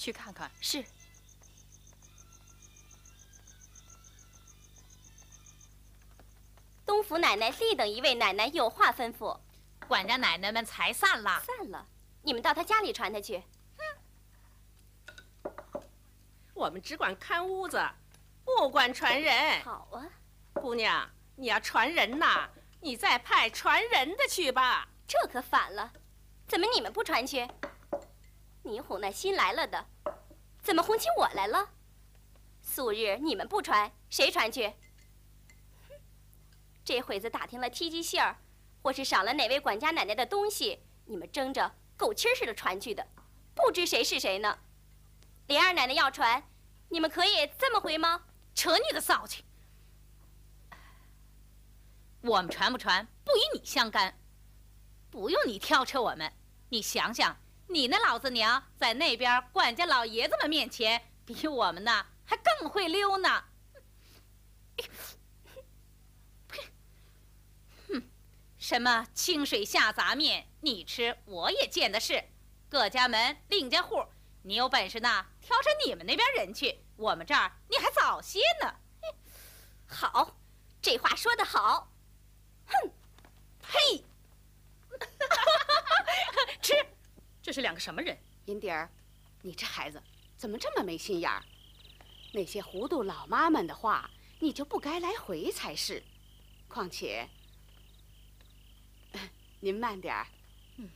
去看看。是。东府奶奶立等一位奶奶有话吩咐。管家奶奶们才散了。散了，你们到她家里传她去。哼我们只管看屋子，不管传人。好啊。姑娘，你要传人呐，你再派传人的去吧。这可反了，怎么你们不传去？你哄那新来了的，怎么哄起我来了？素日你们不传，谁传去？这会子打听了梯级信儿，或是少了哪位管家奶奶的东西，你们争着狗气似的传去的，不知谁是谁呢。林二奶奶要传，你们可以这么回吗？扯你的臊气！我们传不传，不与你相干，不用你挑扯我们。你想想，你那老子娘在那边管家老爷子们面前，比我们呢还更会溜呢。哼，什么清水下杂面，你吃我也见的是。各家门另家户，你有本事呢，挑上你们那边人去。我们这儿你还早些呢。好，这话说得好。哼，呸！吃，这是两个什么人？银蝶儿，你这孩子怎么这么没心眼儿？那些糊涂老妈们的话，你就不该来回才是。况且，您慢点儿。嗯，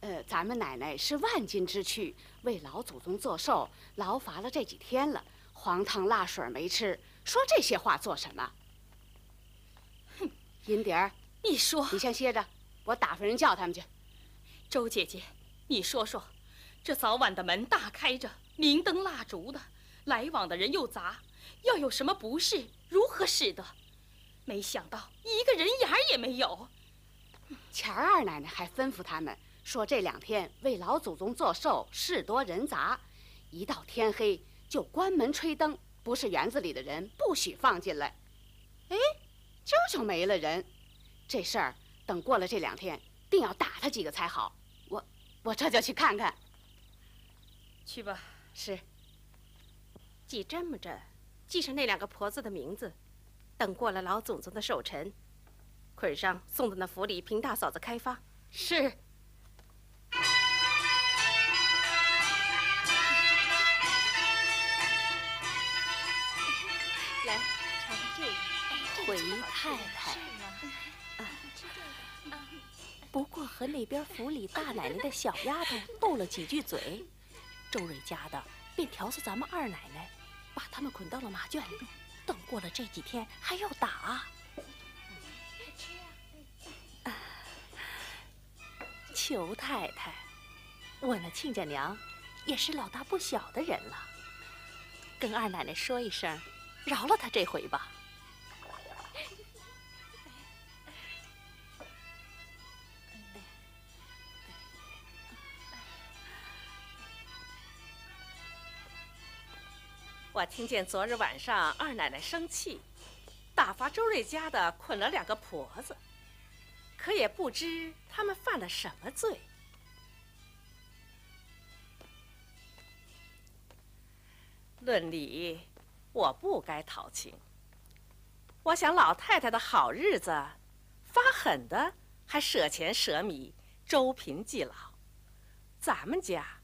呃，咱们奶奶是万金之躯，为老祖宗做寿，劳乏了这几天了，黄汤辣水没吃，说这些话做什么？哼，银蝶儿，你说，你先歇着，我打发人叫他们去。周姐姐，你说说，这早晚的门大开着，明灯蜡烛的，来往的人又杂，要有什么不是，如何使得？没想到一个人影也没有。钱二奶奶还吩咐他们说，这两天为老祖宗做寿，事多人杂，一到天黑就关门吹灯，不是园子里的人不许放进来。哎，这就没了人。这事儿等过了这两天，定要打他几个才好。我我这就去看看。去吧。是。记这么着，记上那两个婆子的名字。等过了老祖宗的寿辰，捆上送到那府里，凭大嫂子开发。是。来，尝尝这个。回太太。不过和那边府里大奶奶的小丫头斗了几句嘴，周瑞家的便调唆咱们二奶奶，把他们捆到了马圈里。等过了这几天还要打。裘太太，我那亲家娘也是老大不小的人了，跟二奶奶说一声，饶了她这回吧。我听见昨日晚上二奶奶生气，打发周瑞家的捆了两个婆子，可也不知他们犯了什么罪。论理，我不该讨情，我想老太太的好日子，发狠的还舍钱舍米，周贫济老。咱们家，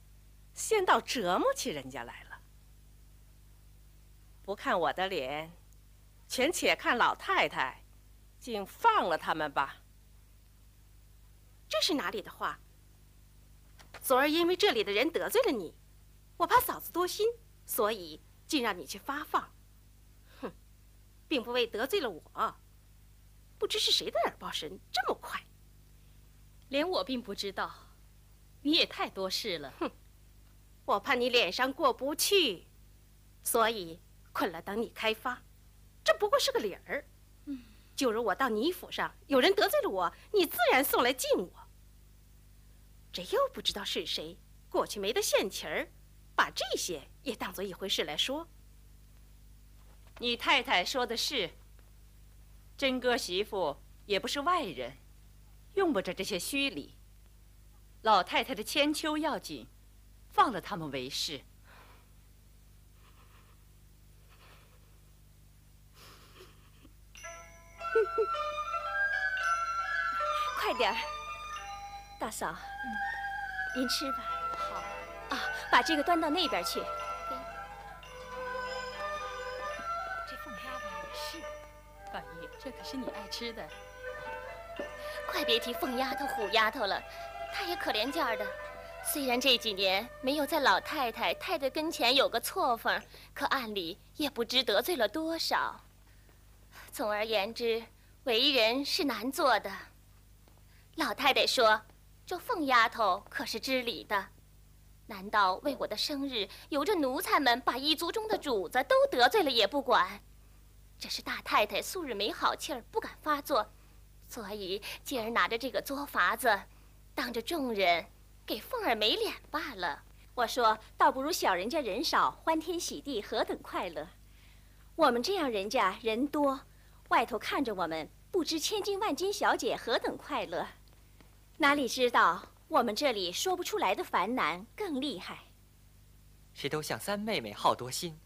先倒折磨起人家来了。不看我的脸，全且看老太太，竟放了他们吧。这是哪里的话？昨儿因为这里的人得罪了你，我怕嫂子多心，所以竟让你去发放。哼，并不为得罪了我。不知是谁的耳报神这么快？连我并不知道，你也太多事了。哼，我怕你脸上过不去，所以困了等你开发。这不过是个理儿。嗯，就如我到你府上，有人得罪了我，你自然送来敬我。这又不知道是谁，过去没得现钱儿，把这些也当做一回事来说。你太太说的是，真哥媳妇也不是外人，用不着这些虚礼。老太太的千秋要紧，放了他们为是。快点儿，大嫂。您吃吧。好。啊，把这个端到那边去。这凤丫头也是。宝玉，这可是你爱吃的。快别提凤丫头、虎丫头了，她也可怜劲儿的。虽然这几年没有在老太太、太太跟前有个错缝，可暗里也不知得罪了多少。总而言之，为人是难做的。老太太说。这凤丫头可是知礼的，难道为我的生日，由着奴才们把一族中的主子都得罪了也不管？这是大太太素日没好气儿，不敢发作，所以今儿拿着这个作法子，当着众人给凤儿没脸罢了。我说，倒不如小人家人少，欢天喜地，何等快乐！我们这样人家人多，外头看着我们，不知千金万金小姐何等快乐。哪里知道，我们这里说不出来的烦难更厉害。谁都像三妹妹好多心，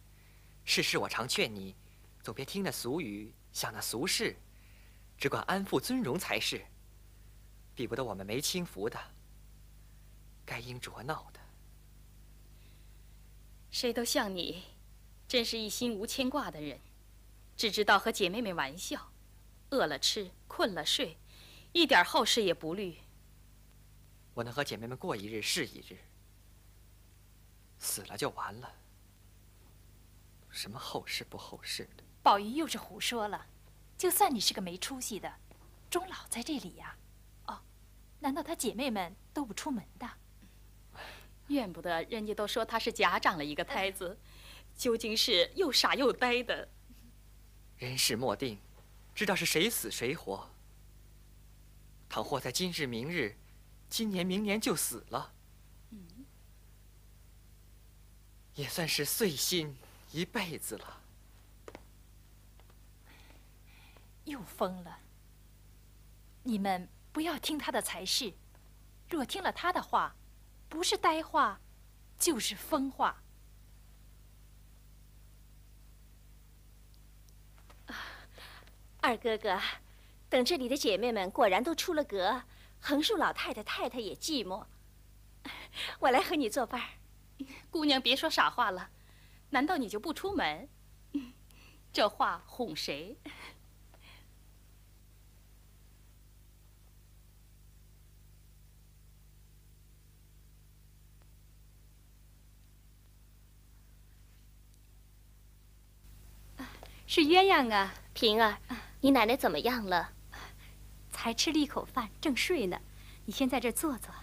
事事我常劝你，总别听那俗语，想那俗事，只管安富尊荣才是。比不得我们没轻浮的，该应着闹的。谁都像你，真是一心无牵挂的人，只知道和姐妹们玩笑，饿了吃，困了睡，一点后事也不虑。我能和姐妹们过一日是一日，死了就完了。什么后事不后事的？宝玉又是胡说了。就算你是个没出息的，终老在这里呀。哦，难道他姐妹们都不出门的？怨不得人家都说他是假长了一个胎子，究竟是又傻又呆的。人事莫定，知道是谁死谁活。倘或在今日明日。今年明年就死了，也算是碎心一辈子了。又疯了！你们不要听他的才是，若听了他的话，不是呆话，就是疯话。二哥哥，等这里的姐妹们果然都出了阁。横竖老太太、太太也寂寞，我来和你作伴。姑娘别说傻话了，难道你就不出门？这话哄谁？是鸳鸯啊，平儿，你奶奶怎么样了？才吃了一口饭，正睡呢。你先在这坐坐。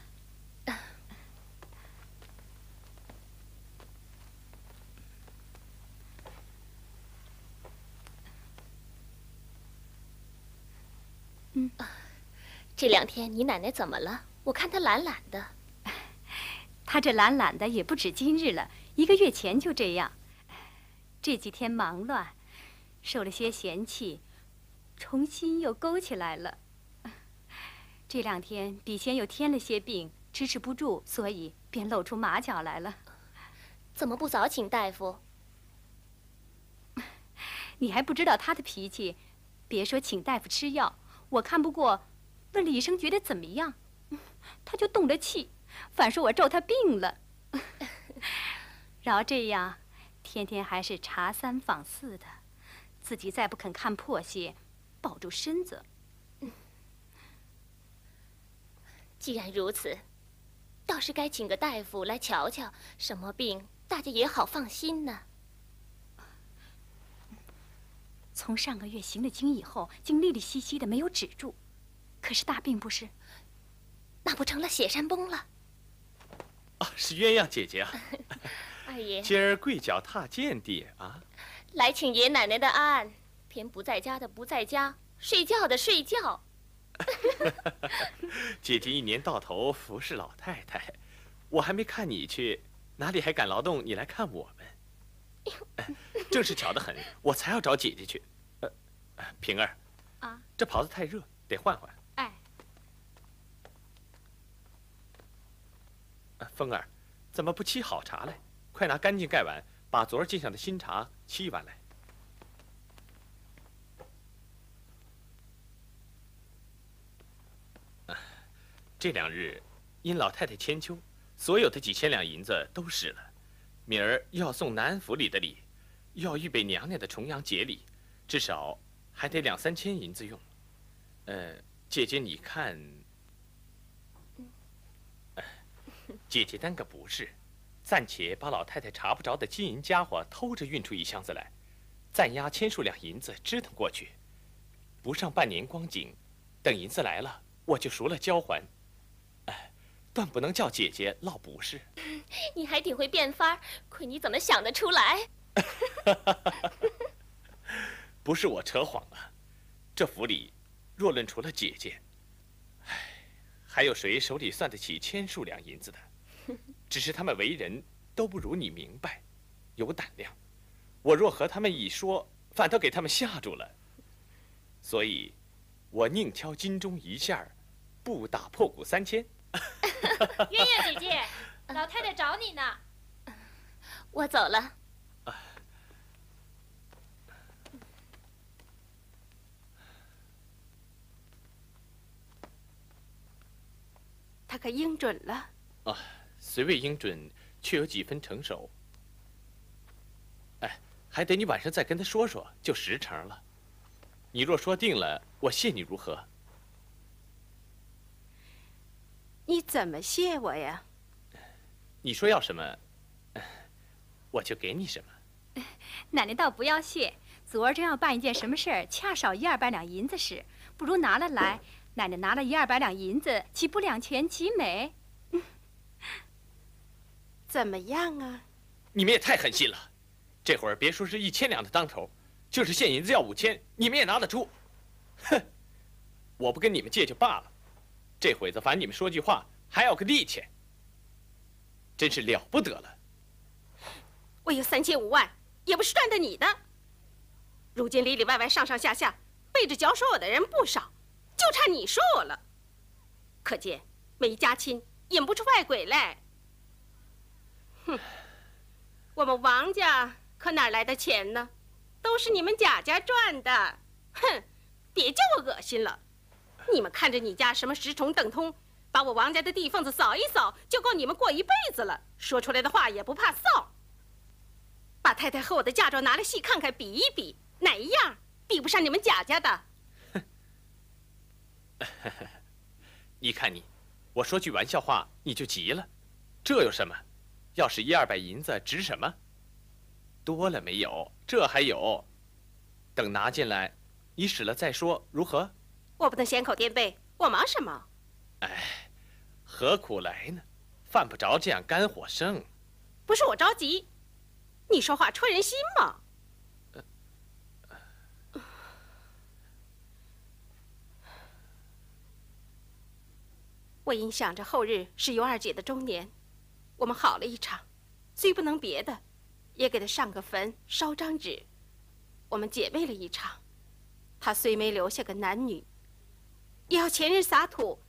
嗯，这两天你奶奶怎么了？我看她懒懒的。她这懒懒的也不止今日了，一个月前就这样。这几天忙乱，受了些嫌弃，重新又勾起来了。这两天比前又添了些病，支持不住，所以便露出马脚来了。怎么不早请大夫？你还不知道他的脾气，别说请大夫吃药，我看不过，问李医生觉得怎么样，他就动了气，反说我咒他病了。饶这样，天天还是查三访四的，自己再不肯看破些，保住身子。既然如此，倒是该请个大夫来瞧瞧，什么病大家也好放心呢。从上个月行了经以后，竟利利息息的没有止住，可是大病不是？那不成了雪山崩了？啊，是鸳鸯姐姐啊！二爷，今儿跪脚踏见地啊！来请爷奶奶的安，偏不在家的不在家，睡觉的睡觉。姐姐一年到头服侍老太太，我还没看你去，哪里还敢劳动你来看我们？正是巧得很，我才要找姐姐去。呃，平儿，啊，这袍子太热，得换换。哎，凤儿，怎么不沏好茶来？快拿干净盖碗，把昨儿进上的新茶沏一碗来。这两日因老太太千秋，所有的几千两银子都使了。明儿又要送南安府里的礼，又要预备娘娘的重阳节礼，至少还得两三千银子用。呃，姐姐你看，姐姐担个不是，暂且把老太太查不着的金银家伙偷着运出一箱子来，暂押千数两银子支腾过去，不上半年光景，等银子来了，我就赎了交还。断不能叫姐姐落不是。你还挺会变法，亏你怎么想得出来？不是我扯谎啊，这府里若论除了姐姐，唉，还有谁手里算得起千数两银子的？只是他们为人都不如你明白，有胆量。我若和他们一说，反倒给他们吓住了。所以，我宁挑金钟一下儿，不打破鼓三千。月月姐姐，老太太找你呢。我走了。他可应准了。啊，虽未应准，却有几分成熟。哎，还得你晚上再跟他说说，就实成了。你若说定了，我谢你如何？你怎么谢我呀？你说要什么，我就给你什么。奶奶倒不要谢，昨儿正要办一件什么事儿，恰少一二百两银子时，不如拿了来。奶奶拿了一二百两银子，岂不两全其美？怎么样啊？你们也太狠心了！这会儿别说是一千两的当头，就是现银子要五千，你们也拿得出。哼！我不跟你们借就罢了。这会子烦你们说句话，还要个利钱，真是了不得了。我有三千五万，也不是赚的你的。如今里里外外、上上下下，背着脚说我的人不少，就差你说我了。可见没家亲，引不出外鬼来。哼，我们王家可哪来的钱呢？都是你们贾家赚的。哼，别叫我恶心了。你们看着你家什么十重等通，把我王家的地缝子扫一扫，就够你们过一辈子了。说出来的话也不怕臊。把太太和我的嫁妆拿来细看看，比一比，哪一样比不上你们贾家的？你看你，我说句玩笑话你就急了，这有什么？要是一二百银子值什么？多了没有？这还有，等拿进来，你使了再说，如何？我不能先口垫背，我忙什么？哎，何苦来呢？犯不着这样肝火盛。不是我着急，你说话戳人心嘛。我因想着后日是尤二姐的周年，我们好了一场，虽不能别的，也给她上个坟，烧张纸，我们姐妹了一场。她虽没留下个男女。也要前人撒土，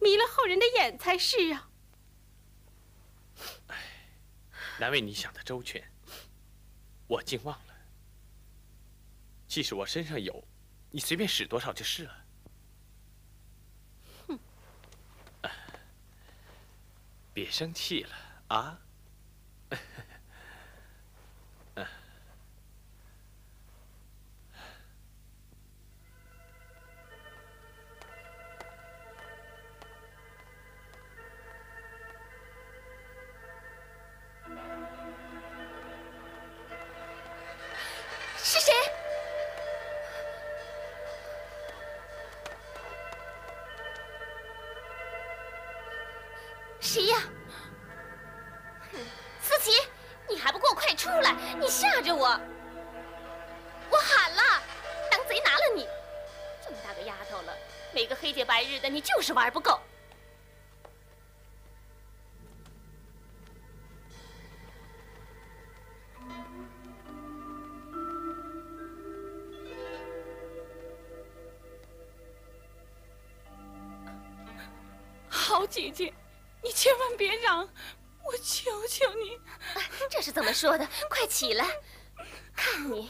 迷了后人的眼才是啊！唉，难为你想的周全，我竟忘了。即使我身上有，你随便使多少就是了。哼，别生气了啊！白日的，你就是玩不够。好姐姐，你千万别嚷，我求求你。这是怎么说的？快起来，看你。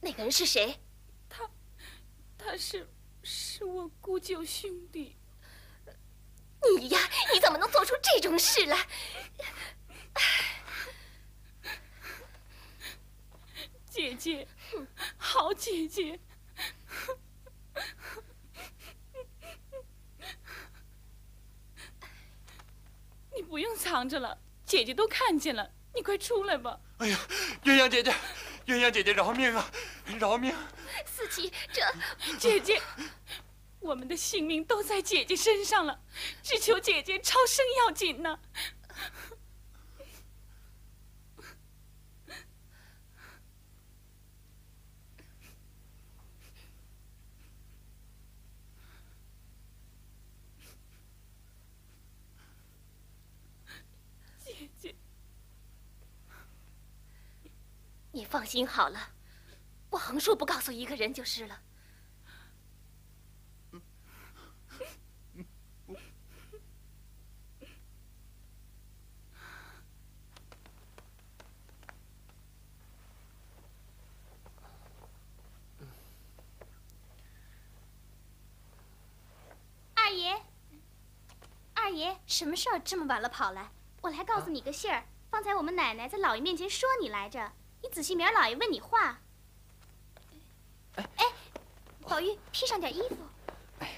那个人是谁？他，他是，是我姑舅兄弟。你呀，你怎么能做出这种事来？姐姐，好姐姐，你不用藏着了，姐姐都看见了，你快出来吧。哎呀，鸳鸯姐姐，鸳鸯姐姐饶命啊，饶命！思琪，这姐姐，我们的性命都在姐姐身上了，只求姐姐超生要紧呢。姐姐，你放心好了，我横竖不告诉一个人就是了。二爷，二爷，什么事儿这么晚了跑来？我来告诉你个信儿。方才我们奶奶在老爷面前说你来着，你仔细明儿老爷问你话。哎，宝玉，披上点衣服。来。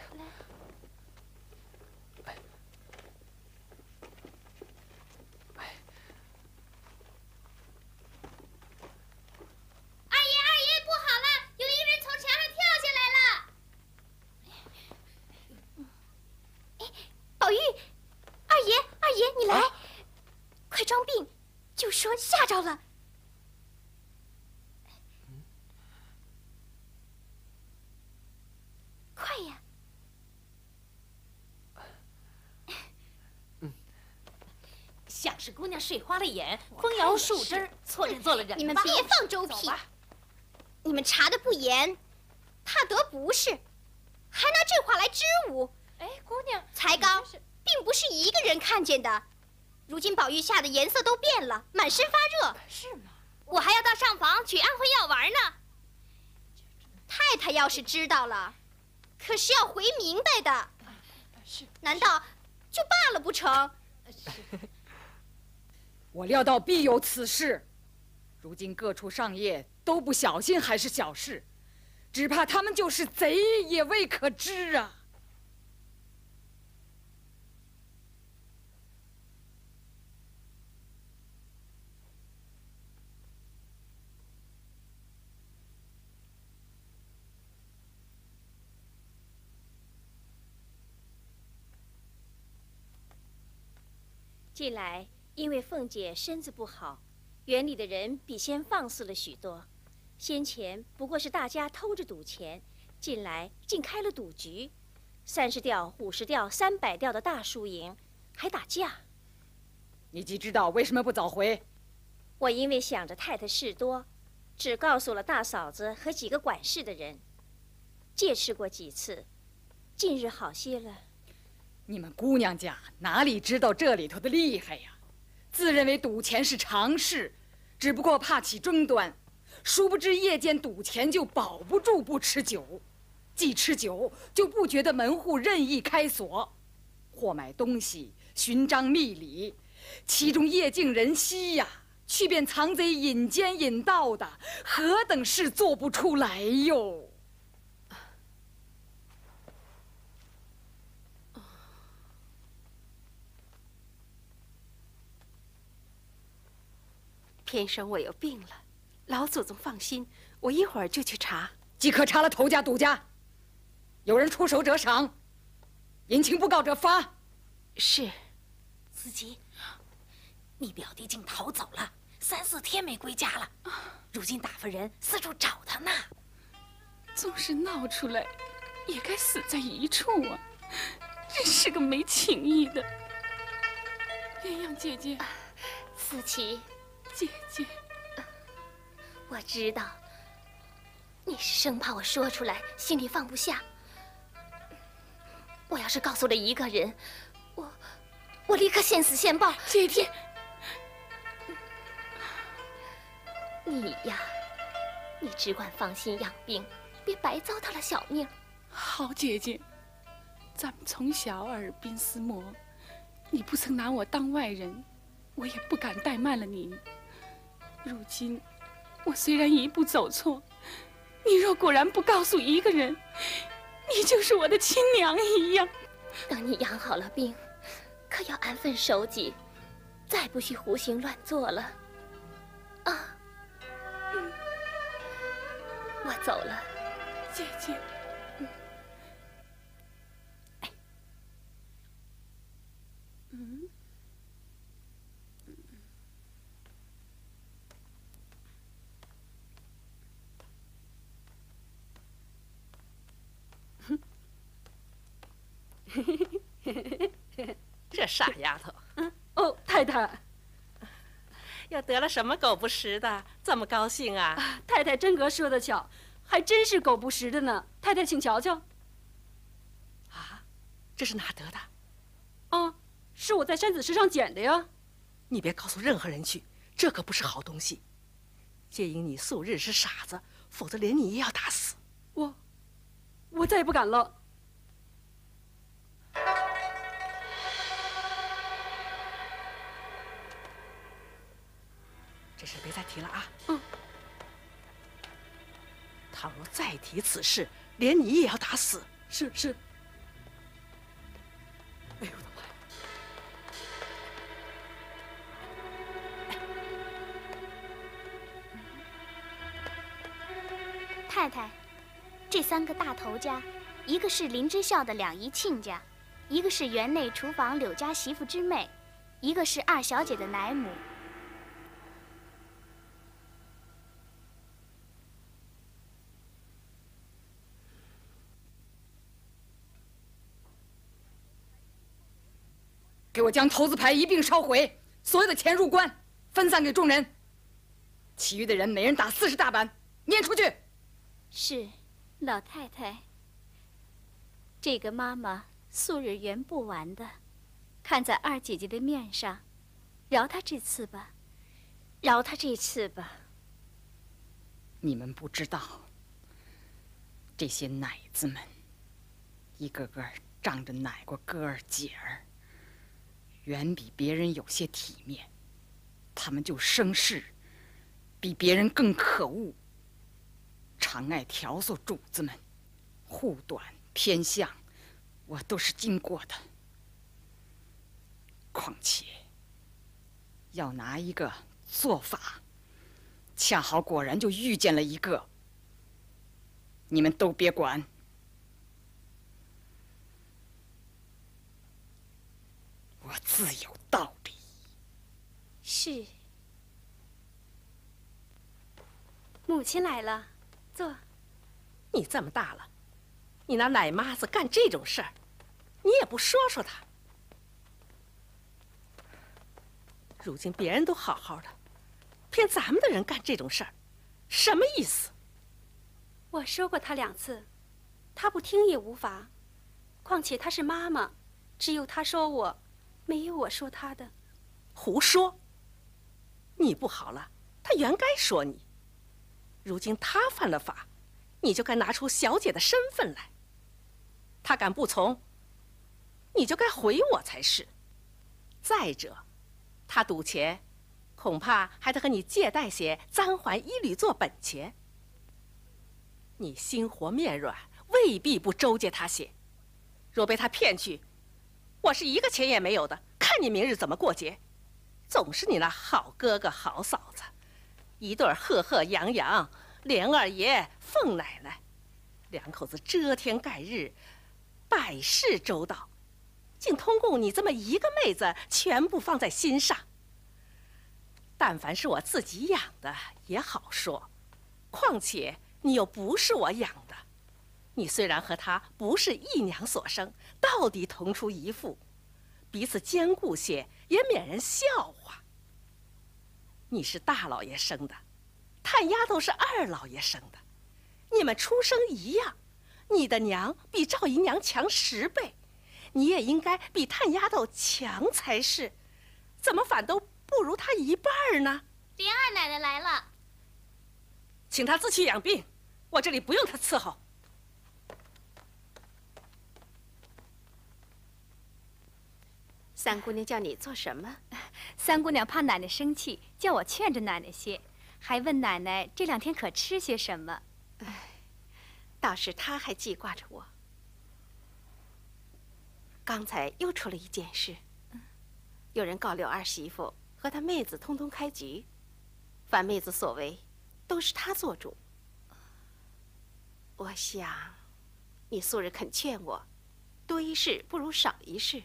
二爷，二爷，不好了！有一个人从墙上跳下来了。哎，宝玉，二爷，二爷，你来，快装病，就说吓着了。快呀！像睡花了眼，风摇树枝，错认做了人。你们别放周屁！你们查的不严，怕得不是，还拿这话来支吾。哎，姑娘，才刚并不是一个人看见的。如今宝玉吓得颜色都变了，满身发热。是吗？我还要到上房取安魂药丸呢。太太要是知道了，可是要回明白的。是，难道就罢了不成？我料到必有此事，如今各处上夜都不小心还是小事，只怕他们就是贼也未可知啊。近来因为凤姐身子不好，园里的人比先放肆了许多。先前不过是大家偷着赌钱，近来竟开了赌局，三十吊、五十吊、三百吊的大输赢，还打架。你既知道，为什么不早回？我因为想着太太事多，只告诉了大嫂子和几个管事的人，借吃过几次，近日好些了。你们姑娘家哪里知道这里头的厉害呀？自认为赌钱是常事，只不过怕起争端，殊不知夜间赌钱就保不住不吃酒，既吃酒就不觉得门户任意开锁，或买东西寻章觅礼，其中夜静人稀呀，去便藏贼引奸引盗的，何等事做不出来哟！偏生我有病了，老祖宗放心，我一会儿就去查。即刻查了头家、赌家，有人出手者赏，隐情不告者罚。是。司机，你表弟竟逃走了，三四天没归家了，如今打发人四处找他呢。纵是闹出来，也该死在一处啊！真是个没情义的鸳鸯姐姐。思琪。姐姐，我知道你是生怕我说出来，心里放不下。我要是告诉了一个人，我我立刻现死现报。姐姐，你呀，你只管放心养病，别白糟蹋了小命。好姐姐，咱们从小耳鬓厮磨，你不曾拿我当外人，我也不敢怠慢了你。如今，我虽然一步走错，你若果然不告诉一个人，你就是我的亲娘一样。等你养好了病，可要安分守己，再不许胡行乱做了。啊，我走了，姐姐。这傻丫头，嗯哦，太太，又得了什么狗不食的，这么高兴啊？太太真格说的巧，还真是狗不食的呢。太太，请瞧瞧。啊，这是哪得的？啊，是我在山子石上捡的呀。你别告诉任何人去，这可不是好东西。皆因你素日是傻子，否则连你也要打死。我，我再也不敢了。这事别再提了啊！嗯。倘若再提此事，连你也要打死。是是。哎呦我的妈！太太，这三个大头家，一个是林之孝的两姨亲家，一个是园内厨房柳家媳妇之妹，一个是二小姐的奶母。给我将头子牌一并烧毁，所有的钱入关，分散给众人。其余的人每人打四十大板，撵出去。是，老太太。这个妈妈素日圆不完的，看在二姐姐的面上，饶她这次吧，饶她这次吧。你们不知道，这些奶子们，一个个仗着奶过哥儿姐儿。远比别人有些体面，他们就生事，比别人更可恶。常爱挑唆主子们，护短偏向，我都是经过的。况且，要拿一个做法，恰好果然就遇见了一个。你们都别管。我自有道理。是。母亲来了，坐。你这么大了，你拿奶妈子干这种事儿，你也不说说她。如今别人都好好的，偏咱们的人干这种事儿，什么意思？我说过他两次，他不听也无妨。况且他是妈妈。只有他说我，没有我说他的。胡说！你不好了，他原该说你。如今他犯了法，你就该拿出小姐的身份来。他敢不从，你就该回我才是。再者，他赌钱，恐怕还得和你借贷些簪环衣履做本钱。你心活面软，未必不周借他些。若被他骗去，我是一个钱也没有的。看你明日怎么过节。总是你那好哥哥好嫂子，一对贺贺洋洋，连二爷凤奶奶，两口子遮天盖日，百事周到，竟通共你这么一个妹子，全部放在心上。但凡是我自己养的也好说，况且你又不是我养的，你虽然和他不是一娘所生，到底同出一父，彼此兼顾些。也免人笑话。你是大老爷生的，探丫头是二老爷生的，你们出生一样，你的娘比赵姨娘强十倍，你也应该比探丫头强才是，怎么反都不如她一半呢？林二奶奶来了，请她自去养病，我这里不用她伺候。三姑娘叫你做什么？三姑娘怕奶奶生气，叫我劝着奶奶些，还问奶奶这两天可吃些什么。哎，倒是她还记挂着我。刚才又出了一件事，有人告柳二媳妇和她妹子通通开局，凡妹子所为，都是她做主。我想，你素日肯劝我，多一事不如少一事。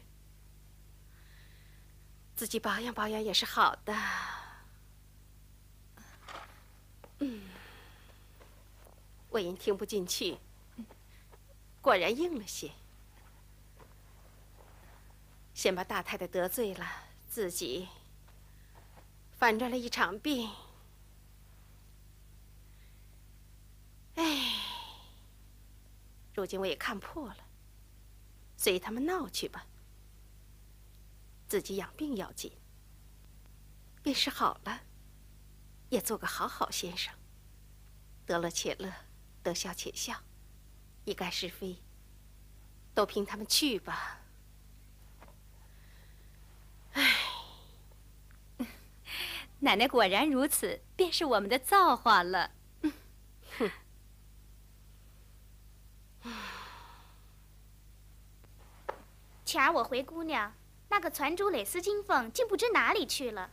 自己保养保养也是好的。嗯，我因听不进去，果然硬了些。先把大太太得罪了，自己反转了一场病。哎，如今我也看破了，随他们闹去吧。自己养病要紧，便是好了，也做个好好先生。得乐且乐，得笑且笑，一概是非，都凭他们去吧。唉，奶奶果然如此，便是我们的造化了。哼。前儿我回姑娘。那个攒珠蕾丝金凤竟不知哪里去了。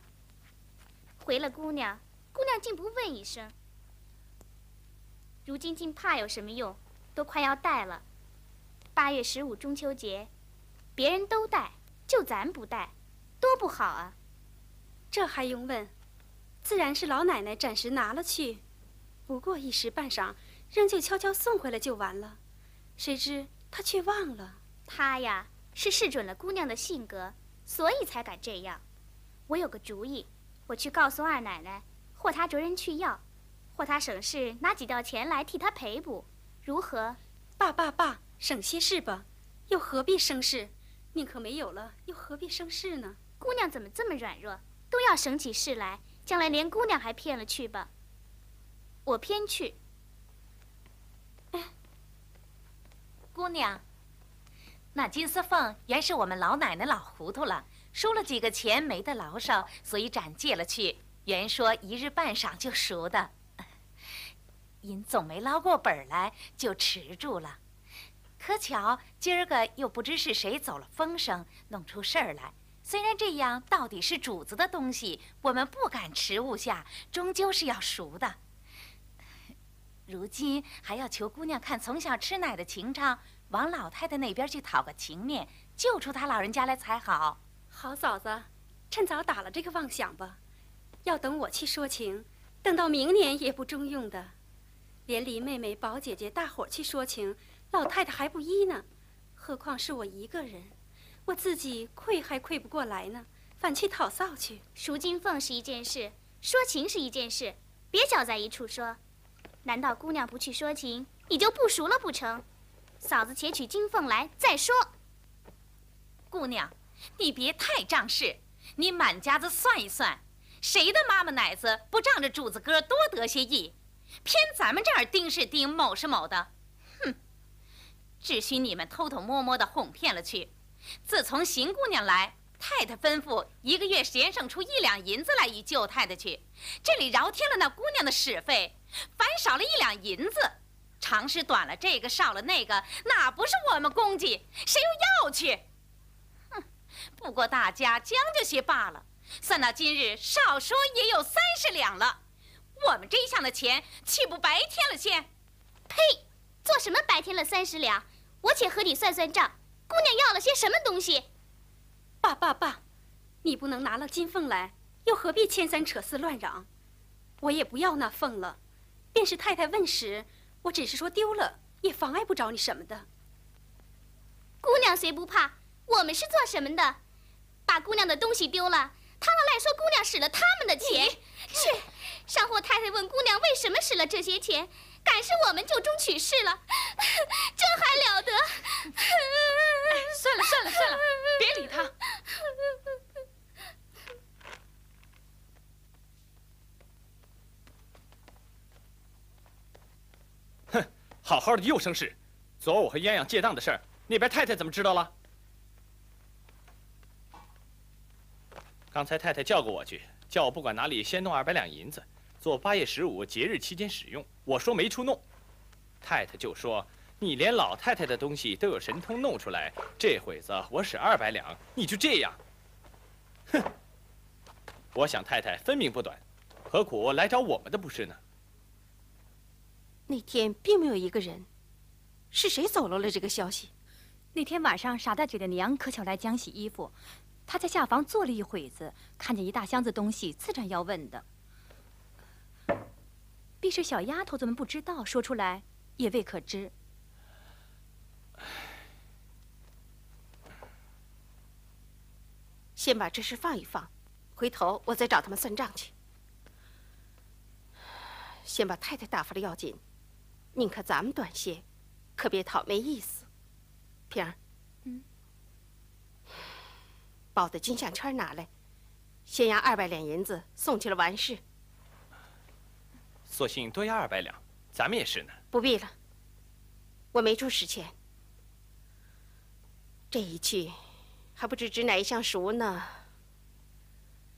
回了姑娘，姑娘竟不问一声。如今竟怕有什么用？都快要带了。八月十五中秋节，别人都带，就咱不带，多不好啊！这还用问？自然是老奶奶暂时拿了去，不过一时半晌，仍旧悄悄送回来就完了。谁知她却忘了。她呀。是试准了姑娘的性格，所以才敢这样。我有个主意，我去告诉二奶奶，或她着人去要，或她省事拿几吊钱来替她赔补，如何？罢罢罢，省些事吧，又何必生事？宁可没有了，又何必生事呢？姑娘怎么这么软弱，都要省起事来，将来连姑娘还骗了去吧？我偏去。姑娘。那金丝凤原是我们老奶奶老糊涂了，输了几个钱没得牢骚，所以暂借了去。原说一日半晌就赎的，因总没捞过本来，就迟住了。可巧今儿个又不知是谁走了风声，弄出事儿来。虽然这样，到底是主子的东西，我们不敢迟误下，终究是要赎的。如今还要求姑娘看从小吃奶的情长。往老太太那边去讨个情面，救出她老人家来才好。好嫂子，趁早打了这个妄想吧。要等我去说情，等到明年也不中用的。连林妹妹、宝姐姐大伙去说情，老太太还不依呢。何况是我一个人，我自己愧还愧不过来呢，反去讨臊去。赎金凤是一件事，说情是一件事，别搅在一处说。难道姑娘不去说情，你就不赎了不成？嫂子且取金凤来再说。姑娘，你别太仗势，你满家子算一算，谁的妈妈奶子不仗着主子哥多得些意？偏咱们这儿丁是丁，某是某的，哼！只许你们偷偷摸摸的哄骗了去。自从邢姑娘来，太太吩咐一个月节省出一两银子来与舅太太去，这里饶添了那姑娘的使费，反少了一两银子。长是短了这个，少了那个，哪不是我们公鸡？谁又要去？哼！不过大家将就些罢了。算到今日，少说也有三十两了。我们这一项的钱岂不白添了些？呸！做什么白添了三十两？我且和你算算账。姑娘要了些什么东西？爸爸爸，你不能拿了金凤来，又何必牵三扯四乱嚷？我也不要那凤了。便是太太问时，我只是说丢了，也妨碍不着你什么的。姑娘虽不怕，我们是做什么的？把姑娘的东西丢了，他们赖说姑娘使了他们的钱。去，上货太太问姑娘为什么使了这些钱，敢是我们就中取事了，这还了得？算了算了算了，别理他。哼，好好的又生事。昨儿我和鸳鸯借当的事儿，那边太太怎么知道了？刚才太太叫过我去，叫我不管哪里先弄二百两银子，做八月十五节日期间使用。我说没处弄，太太就说。你连老太太的东西都有神通弄出来，这会子我使二百两，你就这样？哼！我想太太分明不短，何苦来找我们的不是呢？那天并没有一个人，是谁走漏了这个消息？那天晚上傻大姐的娘可巧来浆洗衣服，她在下房坐了一会子，看见一大箱子东西，自然要问的。必是小丫头子们不知道，说出来也未可知。先把这事放一放，回头我再找他们算账去。先把太太打发了要紧，宁可咱们短些，可别讨没意思。平儿，嗯，宝的金项圈拿来，先押二百两银子送去了完事。索性多押二百两，咱们也是呢。不必了，我没处使钱。这一去。还不知指哪一项熟呢？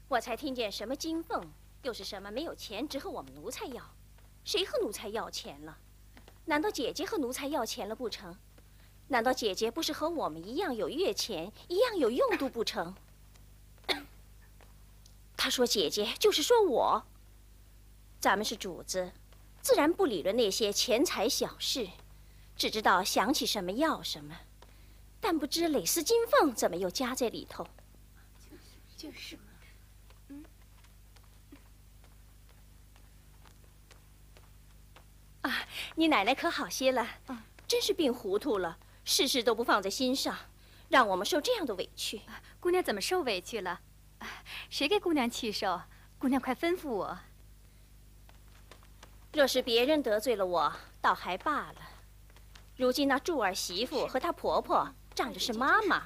我才听见什么金凤，又是什么没有钱，只和我们奴才要。谁和奴才要钱了？难道姐姐和奴才要钱了不成？难道姐姐不是和我们一样有月钱，一样有用度不成？他说姐姐就是说我。咱们是主子，自然不理论那些钱财小事，只知道想起什么要什么。但不知蕾丝金凤怎么又夹在里头？就是，就是嘛。嗯。啊，你奶奶可好些了？啊，真是病糊涂了，事事都不放在心上，让我们受这样的委屈。姑娘怎么受委屈了？谁给姑娘气受？姑娘快吩咐我。若是别人得罪了我，倒还罢了。如今那柱儿媳妇和她婆婆。仗着是妈妈，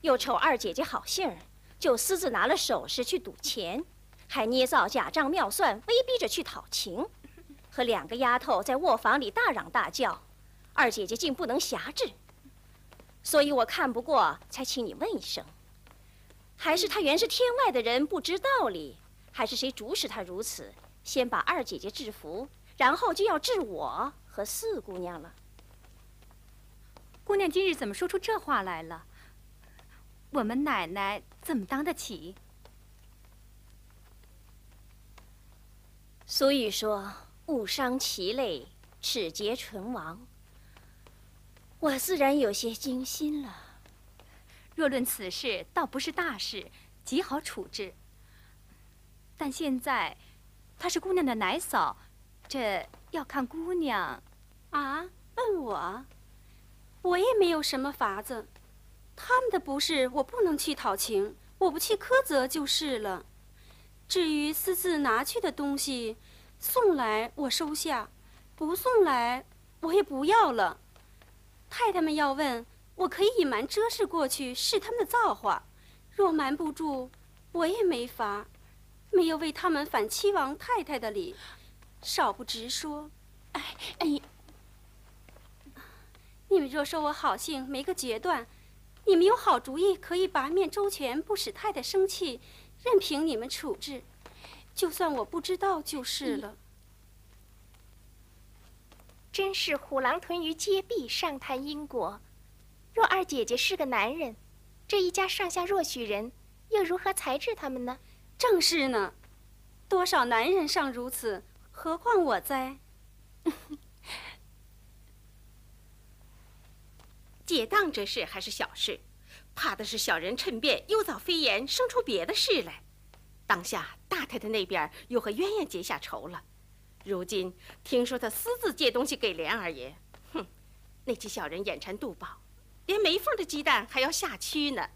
又瞅二姐姐好信儿，就私自拿了首饰去赌钱，还捏造假账妙算，威逼着去讨情，和两个丫头在卧房里大嚷大叫，二姐姐竟不能辖制。所以我看不过，才请你问一声：还是他原是天外的人，不知道理，还是谁主使他如此？先把二姐姐制服，然后就要治我和四姑娘了。姑娘今日怎么说出这话来了？我们奶奶怎么当得起？所以说：“误伤其类，齿节唇亡。”我自然有些惊心了。若论此事，倒不是大事，极好处置。但现在，她是姑娘的奶嫂，这要看姑娘。啊？问我？我也没有什么法子，他们的不是我不能去讨情，我不去苛责就是了。至于私自拿去的东西，送来我收下，不送来我也不要了。太太们要问，我可以隐瞒遮饰过去，是他们的造化。若瞒不住，我也没法。没有为他们反七王太太的理，少不直说。哎哎，你们若说我好性没个决断，你们有好主意可以拔面周全，不使太太生气，任凭你们处置。就算我不知道就是了。真是虎狼屯于街壁，上谈因果。若二姐姐是个男人，这一家上下若许人，又如何裁制他们呢？正是呢，多少男人尚如此，何况我哉？解当这事还是小事，怕的是小人趁便诱造飞言，生出别的事来。当下大太太那边又和鸳鸯结下仇了，如今听说他私自借东西给莲二爷，哼，那几小人眼馋肚饱，连没缝的鸡蛋还要下蛆呢。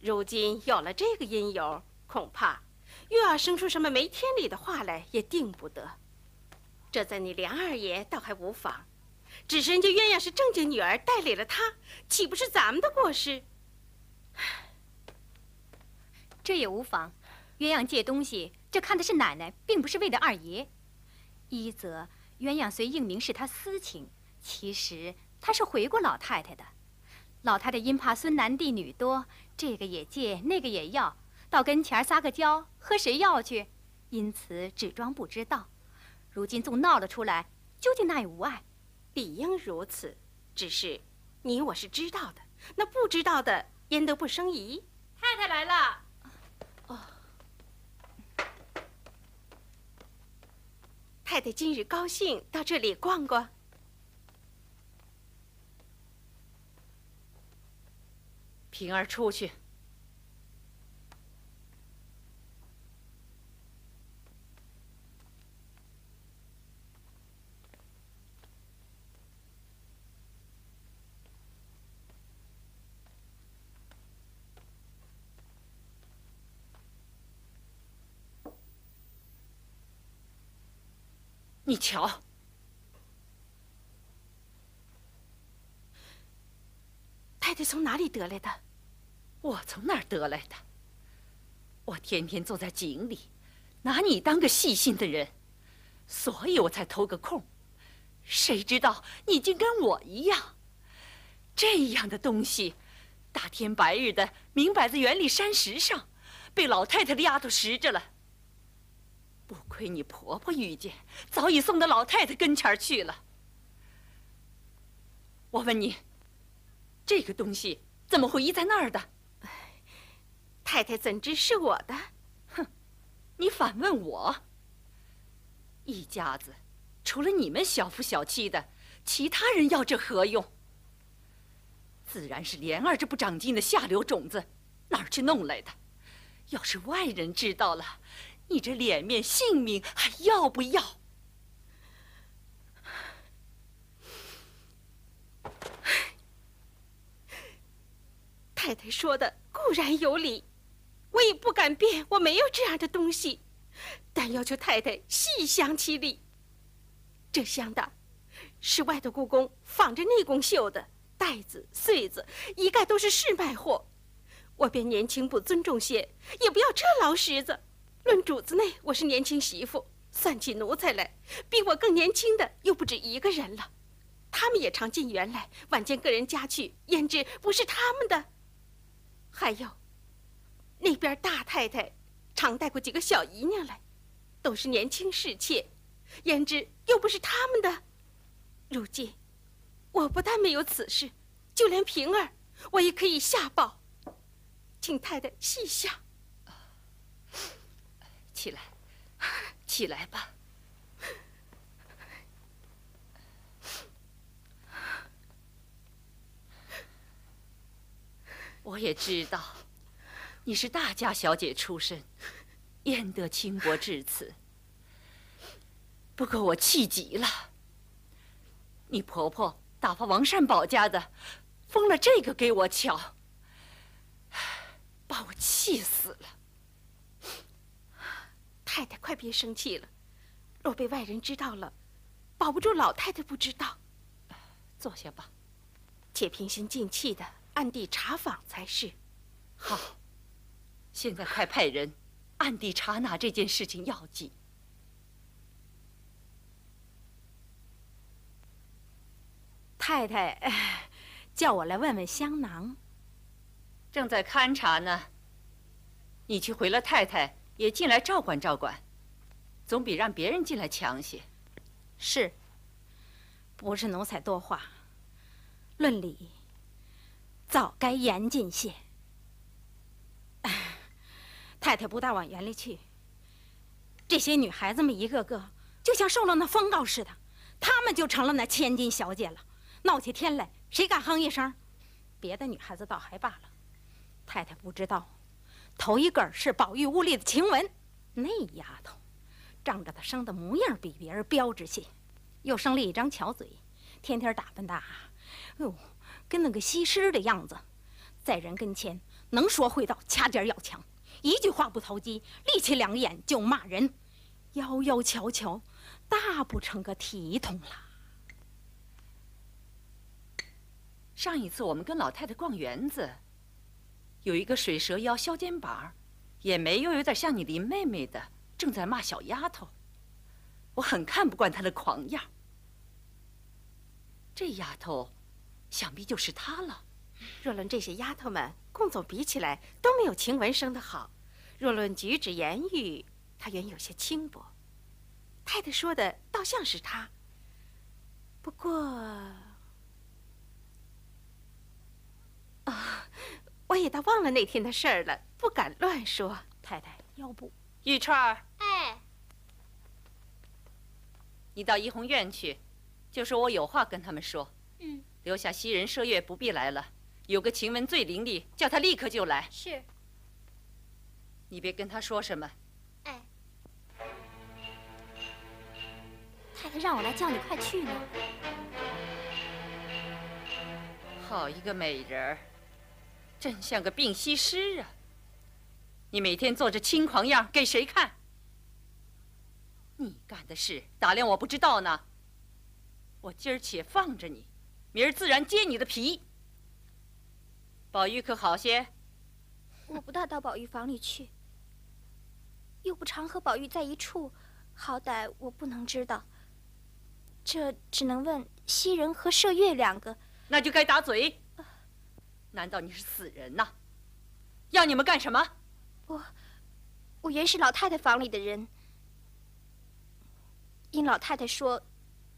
如今有了这个因由。恐怕又要生出什么没天理的话来，也定不得。这在你梁二爷倒还无妨，只是人家鸳鸯是正经女儿，代理了他，岂不是咱们的过失？这也无妨。鸳鸯借东西，这看的是奶奶，并不是为了二爷。一则鸳鸯虽应明是他私情，其实他是回过老太太的。老太太因怕孙男弟女多，这个也借，那个也要。到跟前撒个娇，和谁要去？因此只装不知道。如今纵闹了出来，究竟那也无碍，理应如此。只是你我是知道的，那不知道的焉得不生疑？太太来了。太太今日高兴到这里逛逛。平儿出去。你瞧，太太从哪里得来的？我从哪儿得来的？我天天坐在井里，拿你当个细心的人，所以我才偷个空。谁知道你竟跟我一样，这样的东西，大天白日的，明摆在园里山石上，被老太太的丫头拾着了。不亏你婆婆遇见，早已送到老太太跟前去了。我问你，这个东西怎么会遗在那儿的？太太怎知是我的？哼，你反问我。一家子，除了你们小夫小妻的，其他人要这何用？自然是莲儿这不长进的下流种子，哪儿去弄来的？要是外人知道了。你这脸面、性命还要不要？太太说的固然有理，我也不敢辩我没有这样的东西，但要求太太细想其理。这香袋是外头故宫仿着内宫绣的，袋子、穗子一概都是市卖货，我便年轻不尊重些，也不要这劳什子。论主子内，我是年轻媳妇，算起奴才来，比我更年轻的又不止一个人了。他们也常进园来，晚间个人家去，胭脂不是他们的。还有，那边大太太常带过几个小姨娘来，都是年轻侍妾，胭脂又不是他们的。如今，我不但没有此事，就连平儿，我也可以下报，请太太细想。起来，起来吧。我也知道，你是大家小姐出身，焉得轻薄至此？不过我气极了。你婆婆打发王善保家的，封了这个给我瞧，把我气死了。太太，快别生气了。若被外人知道了，保不住老太太不知道。坐下吧。且平心静气的暗地查访才是。好，现在快派人暗地查拿这件事情要紧。太太，叫我来问问香囊。正在勘察呢。你去回了太太，也进来照管照管，总比让别人进来强些。是。不是奴才多话。论理，早该严谨些。太太不大往园里去。这些女孩子们一个个就像受了那风告似的，她们就成了那千金小姐了。闹起天来，谁敢哼一声？别的女孩子倒还罢了，太太不知道，头一个是宝玉屋里的晴雯，那丫头，仗着她生的模样比别人标致些，又生了一张巧嘴，天天打扮的，哟，跟那个西施的样子，在人跟前能说会道，掐尖要强，一句话不投机，立起两眼就骂人，妖妖巧巧，大不成个体统了。上一次我们跟老太太逛园子，有一个水蛇腰、削肩膀，眼眉又有点像你林妹妹的，正在骂小丫头。我很看不惯她的狂样。这丫头，想必就是她了。若论这些丫头们，共总比起来都没有晴雯生的好。若论举止言语，她原有些轻薄。太太说的倒像是她。不过。啊，我也倒忘了那天的事儿了，不敢乱说。太太，要不玉钏儿，哎，你到怡红院去，就说我有话跟他们说。嗯，留下袭人、麝月不必来了，有个晴雯最伶俐，叫她立刻就来。是。你别跟她说什么。哎，太太让我来叫你快去呢。好一个美人儿！真像个病西施啊！你每天做着轻狂样给谁看？你干的事打量我不知道呢。我今儿且放着你，明儿自然揭你的皮。宝玉可好些？我不大到宝玉房里去，又不常和宝玉在一处，好歹我不能知道。这只能问袭人和麝月两个。那就该打嘴。难道你是死人呐？要你们干什么？我，我原是老太太房里的人。因老太太说，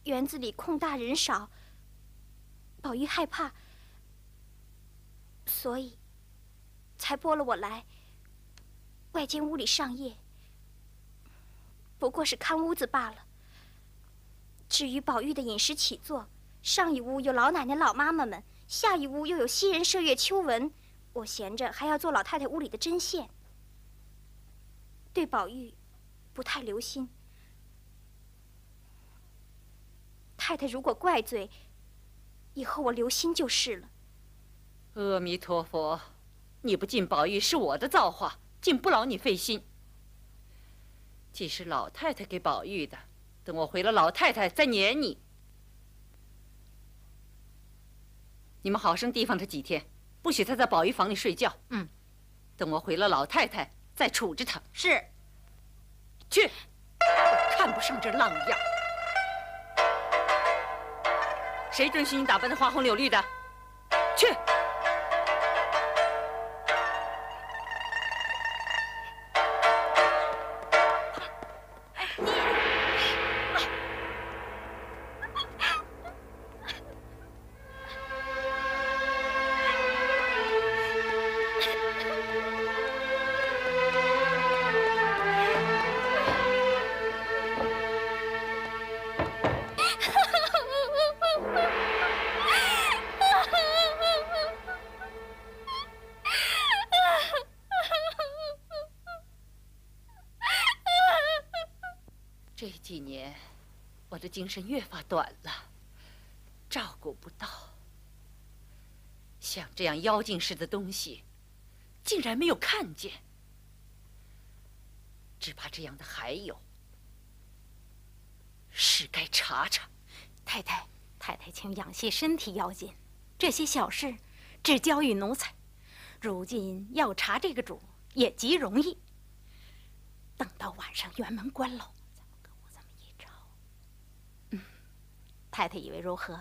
园子里空大人少，宝玉害怕，所以才拨了我来外间屋里上夜。不过是看屋子罢了。至于宝玉的饮食起坐，上一屋有老奶奶、老妈妈们。下一屋又有袭人、麝月、秋纹，我闲着还要做老太太屋里的针线，对宝玉不太留心。太太如果怪罪，以后我留心就是了。阿弥陀佛，你不敬宝玉是我的造化，竟不劳你费心。既是老太太给宝玉的，等我回了老太太再撵你。你们好生提防他几天，不许他在宝玉房里睡觉。嗯，等我回了老太太再处置他。是。去，我看不上这浪样。谁准许你打扮的花红柳绿的？去。神越发短了，照顾不到。像这样妖精似的东西，竟然没有看见，只怕这样的还有。是该查查。太太，太太，请养些身体要紧。这些小事只交与奴才。如今要查这个主也极容易。等到晚上辕门关了，太太以为如何